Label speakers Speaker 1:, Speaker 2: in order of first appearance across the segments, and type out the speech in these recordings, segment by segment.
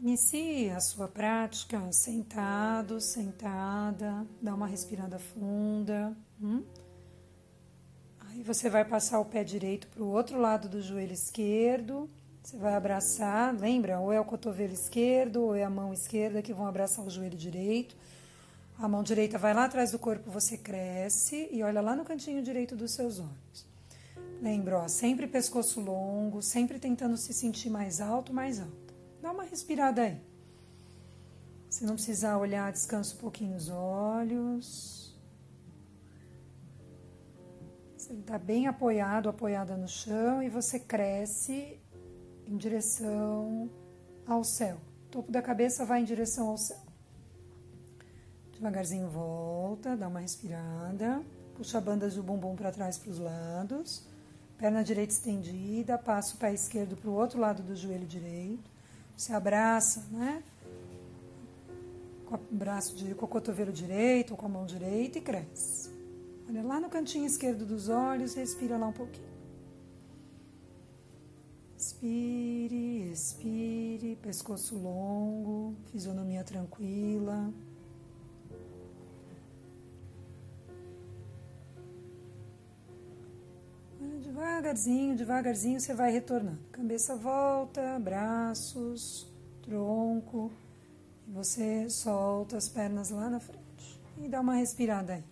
Speaker 1: Inicie a sua prática sentado, sentada, dá uma respirada funda. Hum? Aí você vai passar o pé direito para o outro lado do joelho esquerdo. Você vai abraçar, lembra? Ou é o cotovelo esquerdo ou é a mão esquerda que vão abraçar o joelho direito. A mão direita vai lá atrás do corpo, você cresce e olha lá no cantinho direito dos seus olhos. Lembra, ó, sempre pescoço longo, sempre tentando se sentir mais alto, mais alto. Dá uma respirada aí. Se não precisar olhar, descansa um pouquinho os olhos. Você está bem apoiado, apoiada no chão e você cresce em direção ao céu. O topo da cabeça vai em direção ao céu. Devagarzinho volta, dá uma respirada. Puxa a banda do bumbum para trás para os lados. Perna direita estendida, passa o pé esquerdo para o outro lado do joelho direito. Você abraça, né? Com o braço com o cotovelo direito ou com a mão direita e cresce. Olha lá no cantinho esquerdo dos olhos, respira lá um pouquinho. Expire, expire, pescoço longo, fisionomia tranquila. Devagarzinho, devagarzinho você vai retornando. Cabeça volta, braços, tronco. E você solta as pernas lá na frente. E dá uma respirada aí.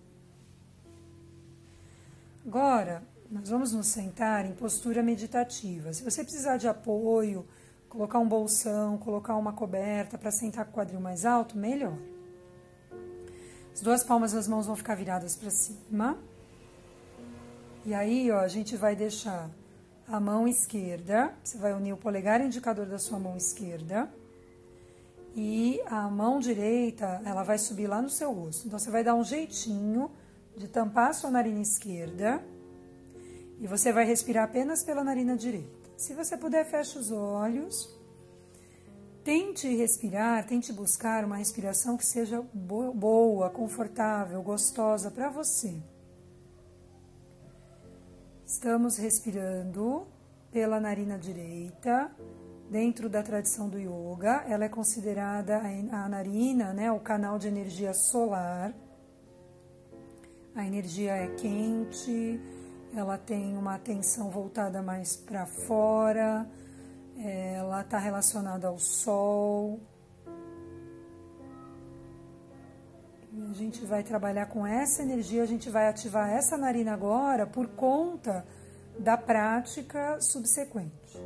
Speaker 1: Agora, nós vamos nos sentar em postura meditativa. Se você precisar de apoio, colocar um bolsão, colocar uma coberta para sentar com o quadril mais alto, melhor. As duas palmas das mãos vão ficar viradas para cima. E aí, ó, a gente vai deixar a mão esquerda, você vai unir o polegar indicador da sua mão esquerda. E a mão direita, ela vai subir lá no seu rosto. Então, você vai dar um jeitinho de tampar a sua narina esquerda. E você vai respirar apenas pela narina direita. Se você puder, feche os olhos. Tente respirar, tente buscar uma respiração que seja boa, confortável, gostosa para você. Estamos respirando pela narina direita. Dentro da tradição do yoga, ela é considerada a narina, né, o canal de energia solar. A energia é quente, ela tem uma atenção voltada mais para fora, ela está relacionada ao sol. A gente vai trabalhar com essa energia, a gente vai ativar essa narina agora por conta da prática subsequente.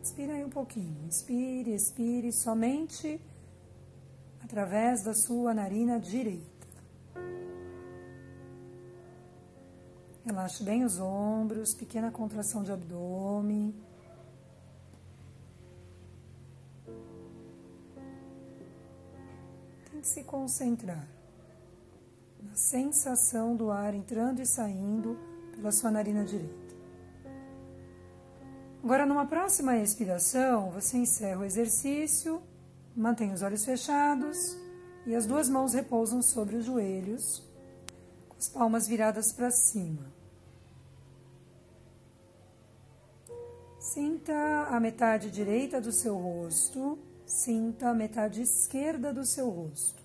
Speaker 1: Inspira aí um pouquinho. Inspire, expire somente através da sua narina direita. Relaxe bem os ombros, pequena contração de abdômen. Se concentrar na sensação do ar entrando e saindo pela sua narina direita. Agora, numa próxima expiração, você encerra o exercício, mantém os olhos fechados e as duas mãos repousam sobre os joelhos, com as palmas viradas para cima. Sinta a metade direita do seu rosto Sinta a metade esquerda do seu rosto.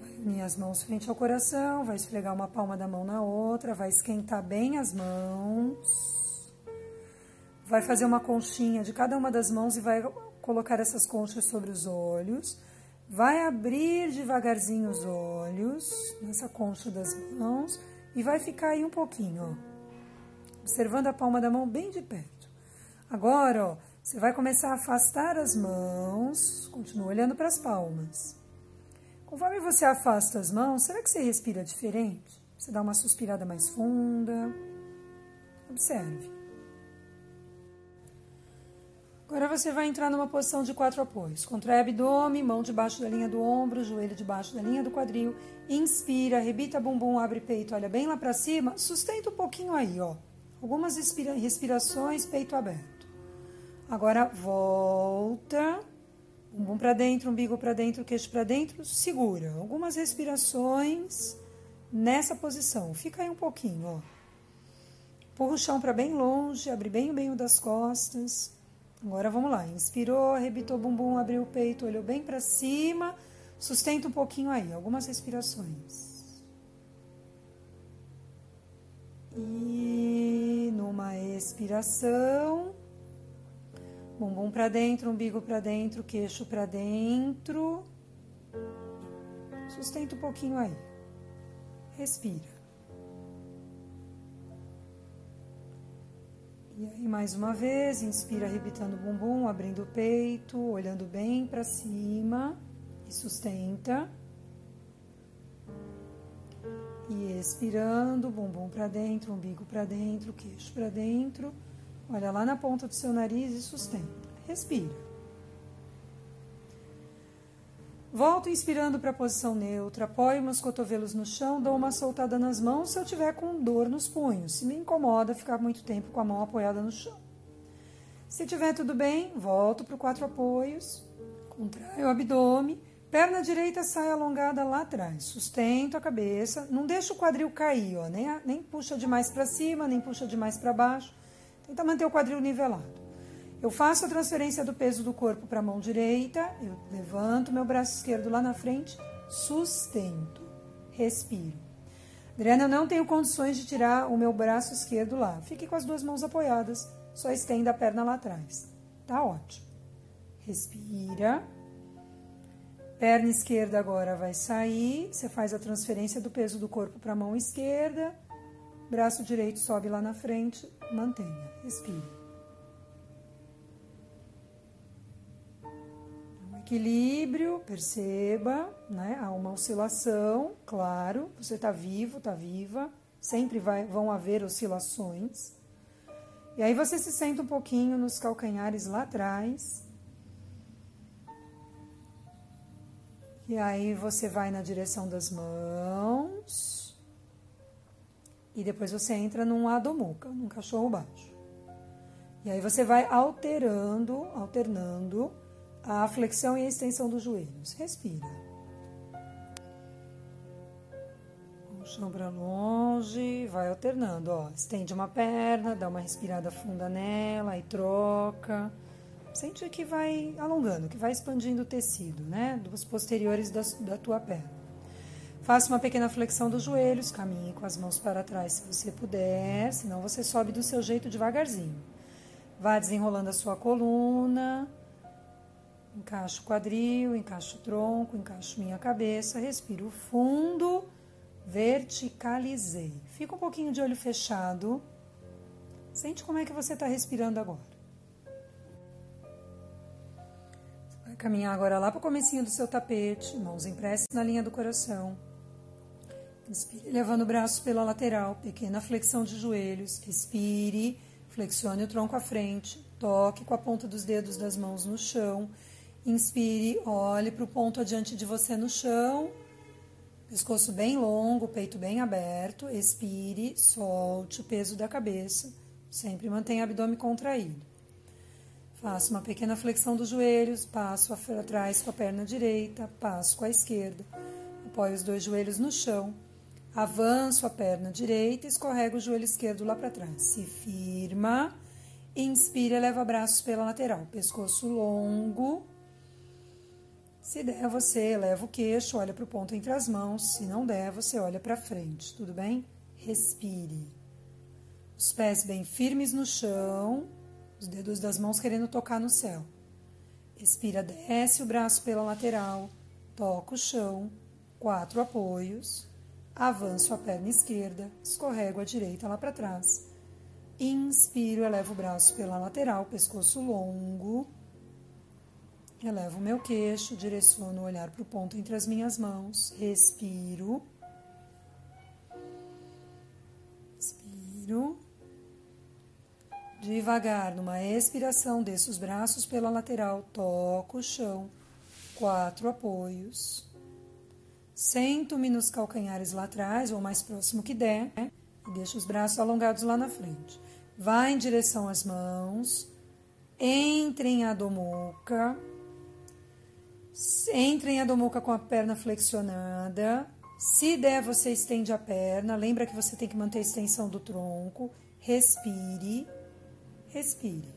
Speaker 1: Vai unir as mãos frente ao coração, vai esfregar uma palma da mão na outra, vai esquentar bem as mãos. Vai fazer uma conchinha de cada uma das mãos e vai colocar essas conchas sobre os olhos. Vai abrir devagarzinho os olhos nessa concha das mãos e vai ficar aí um pouquinho, ó observando a palma da mão bem de perto. Agora, ó, você vai começar a afastar as mãos, continua olhando para as palmas. Conforme você afasta as mãos, será que você respira diferente? Você dá uma suspirada mais funda. Observe. Agora você vai entrar numa posição de quatro apoios. Contrai abdômen, mão debaixo da linha do ombro, joelho debaixo da linha do quadril. Inspira, rebita bumbum, abre peito, olha bem lá para cima. Sustenta um pouquinho aí, ó. Algumas respirações, peito aberto. Agora volta, bumbum para dentro, umbigo para dentro, queixo para dentro, segura. Algumas respirações nessa posição. Fica aí um pouquinho, ó. Empurra o chão para bem longe, abre bem o meio das costas. Agora vamos lá. Inspirou, arrebitou o bumbum, abriu o peito, olhou bem para cima. Sustenta um pouquinho aí, algumas respirações. E numa expiração, bumbum para dentro, umbigo para dentro, queixo para dentro. Sustenta um pouquinho aí. Respira. E aí, mais uma vez, inspira arrebitando o bumbum, abrindo o peito, olhando bem para cima e sustenta. E expirando, bumbum para dentro, umbigo para dentro, queixo para dentro. Olha lá na ponta do seu nariz e sustenta. Respira. Volto inspirando para a posição neutra, apoio meus cotovelos no chão, dou uma soltada nas mãos se eu tiver com dor nos punhos. Se me incomoda ficar muito tempo com a mão apoiada no chão. Se tiver tudo bem, volto para o quatro apoios, contraio o abdômen, perna direita sai alongada lá atrás, sustento a cabeça, não deixa o quadril cair, ó, nem, nem puxa demais para cima, nem puxa demais para baixo, tenta manter o quadril nivelado. Eu faço a transferência do peso do corpo para a mão direita, eu levanto meu braço esquerdo lá na frente, sustento, respiro. Adriana, eu não tenho condições de tirar o meu braço esquerdo lá. Fique com as duas mãos apoiadas, só estenda a perna lá atrás. Tá ótimo. Respira. Perna esquerda agora vai sair. Você faz a transferência do peso do corpo para a mão esquerda. Braço direito sobe lá na frente. Mantenha. Respira. equilíbrio, perceba, né? Há uma oscilação, claro, você está vivo, está viva, sempre vai, vão haver oscilações. E aí você se senta um pouquinho nos calcanhares lá atrás. E aí você vai na direção das mãos. E depois você entra num Adomuca, num cachorro baixo. E aí você vai alterando, alternando a flexão e a extensão dos joelhos. Respira. O para longe, vai alternando, ó. Estende uma perna, dá uma respirada funda nela e troca. Sente que vai alongando, que vai expandindo o tecido, né? Dos posteriores da, da tua perna. Faça uma pequena flexão dos joelhos, caminhe com as mãos para trás se você puder, senão você sobe do seu jeito devagarzinho. Vá desenrolando a sua coluna, Encaixo o quadril, encaixo o tronco, encaixo minha cabeça, respiro fundo, verticalizei. Fica um pouquinho de olho fechado. Sente como é que você está respirando agora. Caminhar agora lá para o comecinho do seu tapete, mãos prece na linha do coração. Inspire, levando o braço pela lateral, pequena flexão de joelhos. Respire, flexione o tronco à frente, toque com a ponta dos dedos das mãos no chão Inspire, olhe para o ponto adiante de você no chão. Pescoço bem longo, peito bem aberto. Expire, solte o peso da cabeça. Sempre mantenha o abdômen contraído. Faça uma pequena flexão dos joelhos, passo atrás com a perna direita, passo com a esquerda. Apoio os dois joelhos no chão. Avanço a perna direita, escorrego o joelho esquerdo lá para trás. Se firma. Inspira, leva braços pela lateral. Pescoço longo, se der, você leva o queixo, olha para o ponto entre as mãos. Se não der, você olha para frente, tudo bem? Respire. Os pés bem firmes no chão, os dedos das mãos querendo tocar no céu. Expira, desce o braço pela lateral, toca o chão, quatro apoios, avanço a perna esquerda, escorrego a direita lá para trás. Inspiro, elevo o braço pela lateral, pescoço longo. Elevo o meu queixo, direciono o olhar para o ponto entre as minhas mãos, respiro. Expiro. Devagar, numa expiração, desço os braços pela lateral, toco o chão, quatro apoios. Sento-me nos calcanhares lá atrás, ou mais próximo que der, e deixo os braços alongados lá na frente. Vai em direção às mãos, entre em Adho Mukha, entre em Adho Mukha com a perna flexionada, Se der, você estende a perna. Lembra que você tem que manter a extensão do tronco. Respire. Respire.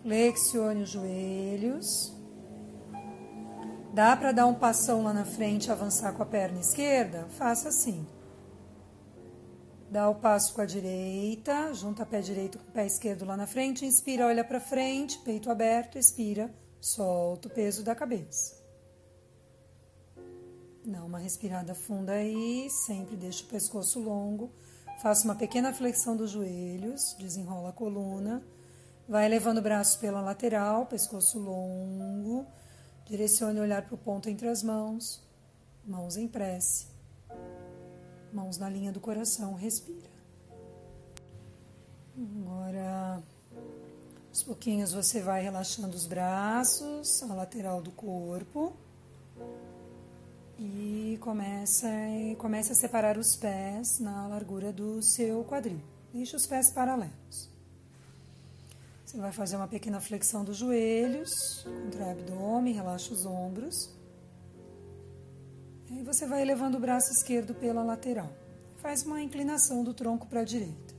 Speaker 1: Flexione os joelhos. Dá para dar um passão lá na frente e avançar com a perna esquerda? Faça assim. Dá o passo com a direita, junta pé direito com o pé esquerdo lá na frente, inspira, olha para frente, peito aberto, expira, solta o peso da cabeça. Dá uma respirada funda aí, sempre deixa o pescoço longo. Faça uma pequena flexão dos joelhos, desenrola a coluna. Vai levando o braço pela lateral, pescoço longo. Direcione o olhar para o ponto entre as mãos, mãos em prece, mãos na linha do coração, respira. Agora, aos pouquinhos você vai relaxando os braços, a lateral do corpo e começa, começa a separar os pés na largura do seu quadril. Deixe os pés paralelos. Você vai fazer uma pequena flexão dos joelhos, contrai o abdômen, relaxa os ombros. E você vai elevando o braço esquerdo pela lateral. Faz uma inclinação do tronco para a direita.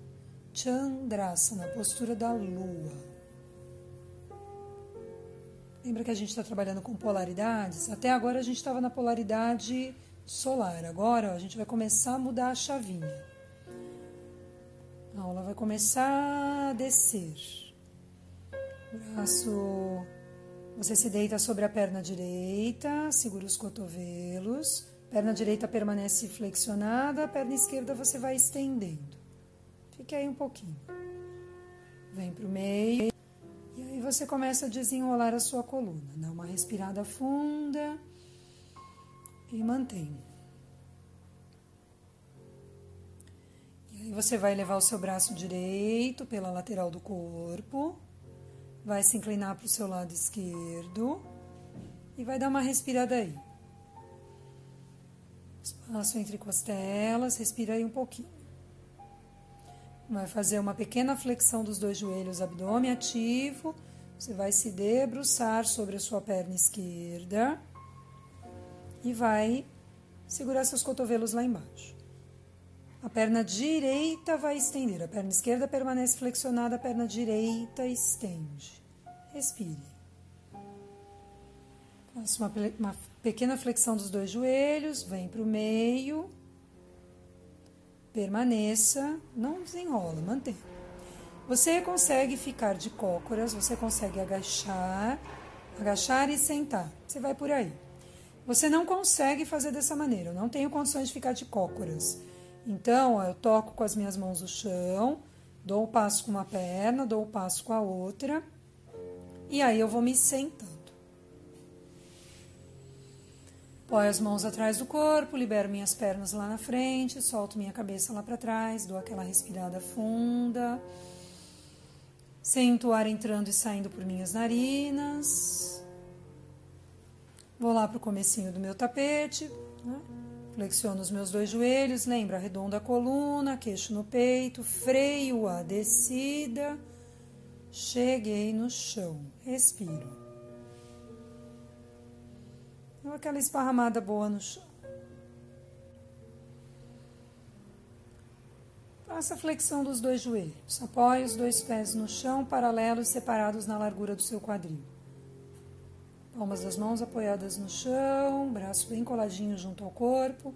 Speaker 1: Chandrasana, postura da lua. Lembra que a gente está trabalhando com polaridades? Até agora a gente estava na polaridade solar. Agora ó, a gente vai começar a mudar a chavinha. A aula vai começar a descer. Braço. Você se deita sobre a perna direita, segura os cotovelos. Perna direita permanece flexionada, perna esquerda você vai estendendo. Fique aí um pouquinho. Vem para o meio você começa a desenrolar a sua coluna. Dá uma respirada funda e mantém. E aí você vai levar o seu braço direito pela lateral do corpo, vai se inclinar para o seu lado esquerdo e vai dar uma respirada aí. Espaço entre costelas, respira aí um pouquinho. Vai fazer uma pequena flexão dos dois joelhos, abdômen ativo você vai se debruçar sobre a sua perna esquerda e vai segurar seus cotovelos lá embaixo. A perna direita vai estender, a perna esquerda permanece flexionada, a perna direita estende. Respire. Faça uma, uma pequena flexão dos dois joelhos, vem para o meio. Permaneça, não desenrola, mantenha. Você consegue ficar de cócoras, você consegue agachar, agachar e sentar. Você vai por aí. Você não consegue fazer dessa maneira. Eu não tenho condições de ficar de cócoras. Então, eu toco com as minhas mãos no chão, dou o um passo com uma perna, dou o um passo com a outra, e aí eu vou me sentando. Põe as mãos atrás do corpo, libero minhas pernas lá na frente, solto minha cabeça lá para trás, dou aquela respirada funda. Sinto o ar entrando e saindo por minhas narinas. Vou lá para o comecinho do meu tapete. Né? Flexiono os meus dois joelhos. Lembra, arredonda a coluna, queixo no peito. Freio a descida. Cheguei no chão. Respiro. Aquela esparramada boa no chão. Faça a flexão dos dois joelhos. Apoie os dois pés no chão, paralelos separados na largura do seu quadril. Palmas das mãos apoiadas no chão, braço bem coladinho junto ao corpo.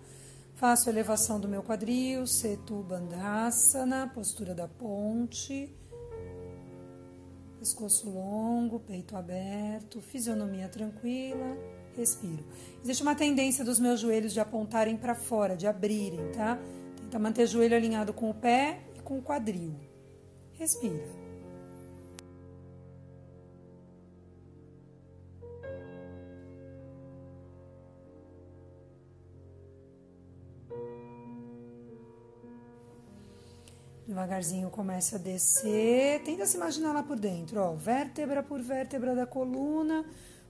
Speaker 1: Faço a elevação do meu quadril, Setu Bandhasana, postura da ponte. Pescoço longo, peito aberto, fisionomia tranquila. Respiro. Existe uma tendência dos meus joelhos de apontarem para fora, de abrirem, tá? Tenta manter o joelho alinhado com o pé e com o quadril. Respira. Devagarzinho começa a descer. Tenta se imaginar lá por dentro, ó, vértebra por vértebra da coluna.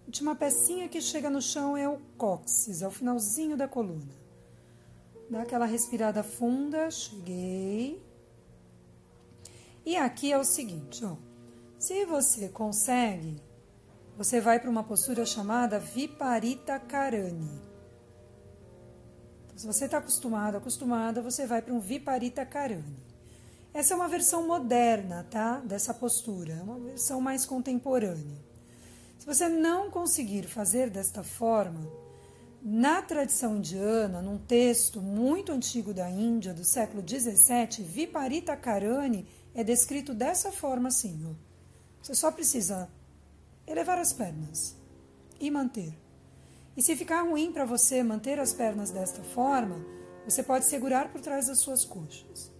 Speaker 1: Última pecinha que chega no chão é o cóccix, é o finalzinho da coluna. Dá aquela respirada funda, cheguei. E aqui é o seguinte, ó. Se você consegue, você vai para uma postura chamada Viparita Karani. Se você está acostumado, acostumada, você vai para um Viparita Karani. Essa é uma versão moderna, tá? Dessa postura, é uma versão mais contemporânea. Se você não conseguir fazer desta forma, na tradição indiana, num texto muito antigo da Índia, do século XVII, Viparita Karani é descrito dessa forma assim. Ó. Você só precisa elevar as pernas e manter. E se ficar ruim para você manter as pernas desta forma, você pode segurar por trás das suas coxas.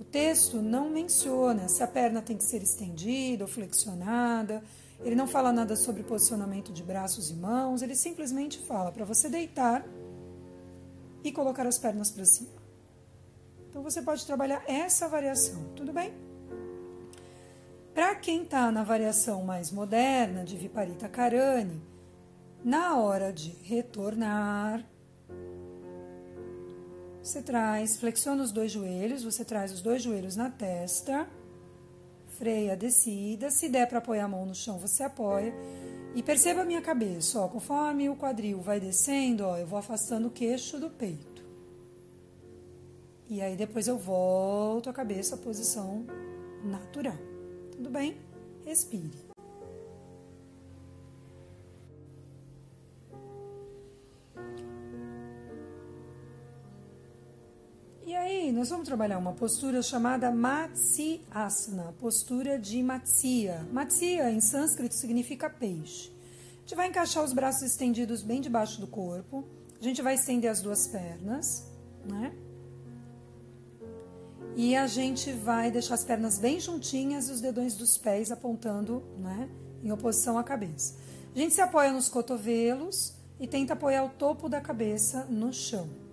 Speaker 1: O texto não menciona se a perna tem que ser estendida ou flexionada, ele não fala nada sobre posicionamento de braços e mãos, ele simplesmente fala para você deitar e colocar as pernas para cima. Então você pode trabalhar essa variação, tudo bem? Para quem está na variação mais moderna de Viparita Karani, na hora de retornar, você traz, flexiona os dois joelhos, você traz os dois joelhos na testa, freia a descida. Se der para apoiar a mão no chão, você apoia. E perceba a minha cabeça, ó, conforme o quadril vai descendo, ó, eu vou afastando o queixo do peito. E aí depois eu volto a cabeça à posição natural. Tudo bem? Respire. Nós vamos trabalhar uma postura chamada Matsyasana, postura de Matsya. Matsya, em sânscrito, significa peixe. A gente vai encaixar os braços estendidos bem debaixo do corpo. A gente vai estender as duas pernas, né? E a gente vai deixar as pernas bem juntinhas e os dedões dos pés apontando, né, em oposição à cabeça. A gente se apoia nos cotovelos e tenta apoiar o topo da cabeça no chão.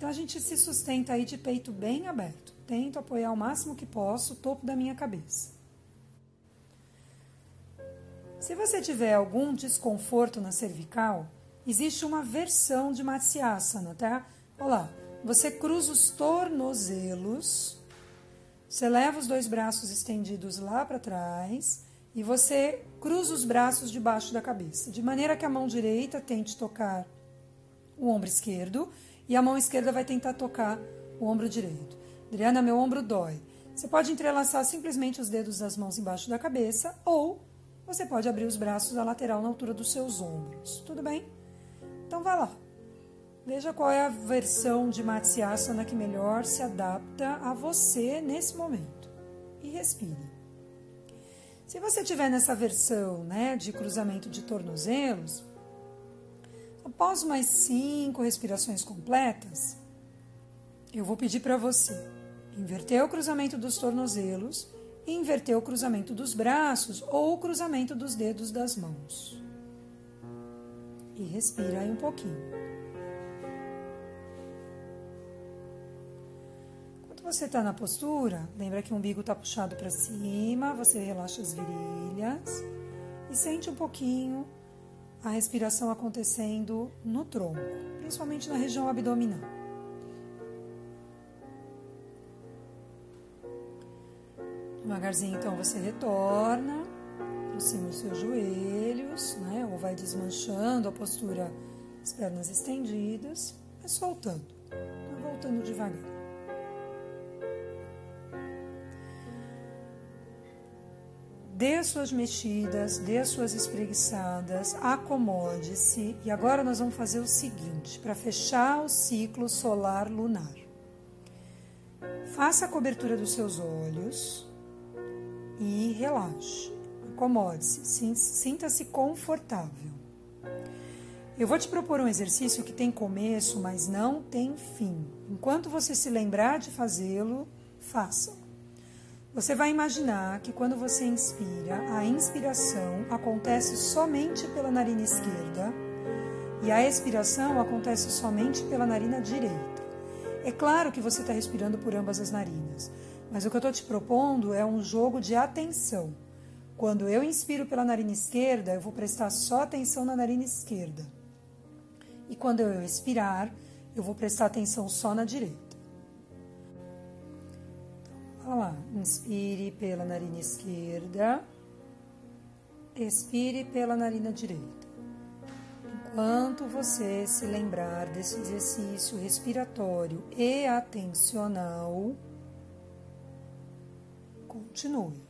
Speaker 1: Então a gente se sustenta aí de peito bem aberto. Tento apoiar o máximo que posso o topo da minha cabeça. Se você tiver algum desconforto na cervical, existe uma versão de Matsyasana, tá? Olha lá, você cruza os tornozelos, você leva os dois braços estendidos lá para trás e você cruza os braços debaixo da cabeça, de maneira que a mão direita tente tocar o ombro esquerdo e a mão esquerda vai tentar tocar o ombro direito. Adriana, meu ombro dói. Você pode entrelaçar simplesmente os dedos das mãos embaixo da cabeça ou você pode abrir os braços à lateral na altura dos seus ombros. Tudo bem? Então vá lá. Veja qual é a versão de Matsyasana que melhor se adapta a você nesse momento. E respire. Se você tiver nessa versão né, de cruzamento de tornozelos, após mais cinco respirações completas, eu vou pedir para você inverter o cruzamento dos tornozelos inverter o cruzamento dos braços ou o cruzamento dos dedos das mãos. E respira aí um pouquinho. você está na postura, lembra que o umbigo está puxado para cima, você relaxa as virilhas e sente um pouquinho a respiração acontecendo no tronco, principalmente na região abdominal. Devagarzinho, então, você retorna, aproxima os seus joelhos, né? Ou vai desmanchando a postura, as pernas estendidas, vai soltando, voltando devagar. Dê as suas mexidas, dê as suas espreguiçadas, acomode-se. E agora nós vamos fazer o seguinte, para fechar o ciclo solar lunar. Faça a cobertura dos seus olhos e relaxe. Acomode-se, sinta-se confortável. Eu vou te propor um exercício que tem começo, mas não tem fim. Enquanto você se lembrar de fazê-lo, faça. Você vai imaginar que quando você inspira, a inspiração acontece somente pela narina esquerda e a expiração acontece somente pela narina direita. É claro que você está respirando por ambas as narinas, mas o que eu estou te propondo é um jogo de atenção. Quando eu inspiro pela narina esquerda, eu vou prestar só atenção na narina esquerda. E quando eu expirar, eu vou prestar atenção só na direita. Olha lá, inspire pela narina esquerda. expire pela narina direita. Enquanto você se lembrar desse exercício respiratório e atencional, continue.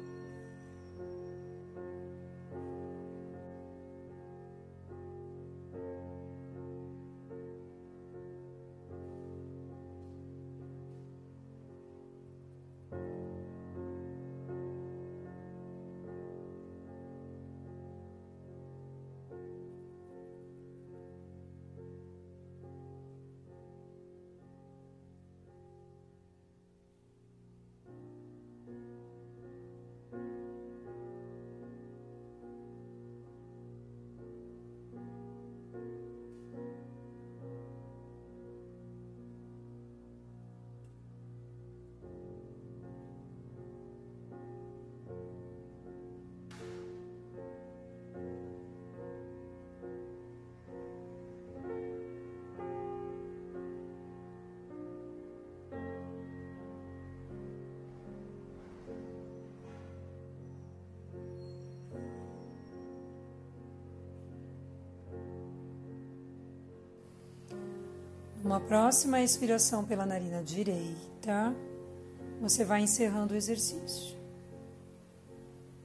Speaker 1: Uma próxima expiração pela narina direita, você vai encerrando o exercício.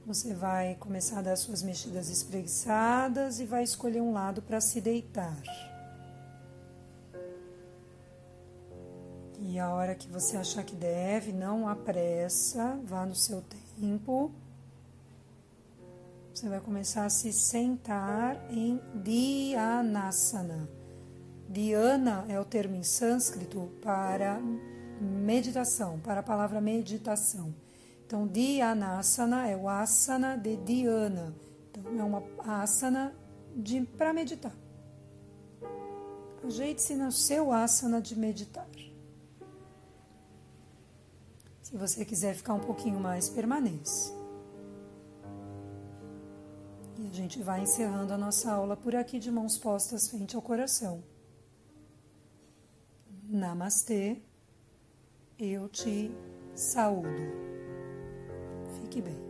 Speaker 1: Você vai começar a dar suas mexidas espreguiçadas e vai escolher um lado para se deitar. E a hora que você achar que deve, não apressa, vá no seu tempo. Você vai começar a se sentar em Dhyanasana. Dhyana é o termo em sânscrito para meditação, para a palavra meditação. Então, Dhyanasana é o asana de Dhyana. Então, é uma asana para meditar. Ajeite-se no seu asana de meditar. Se você quiser ficar um pouquinho mais, permaneça. E a gente vai encerrando a nossa aula por aqui de mãos postas frente ao coração. Namastê, eu te saúdo. Fique bem.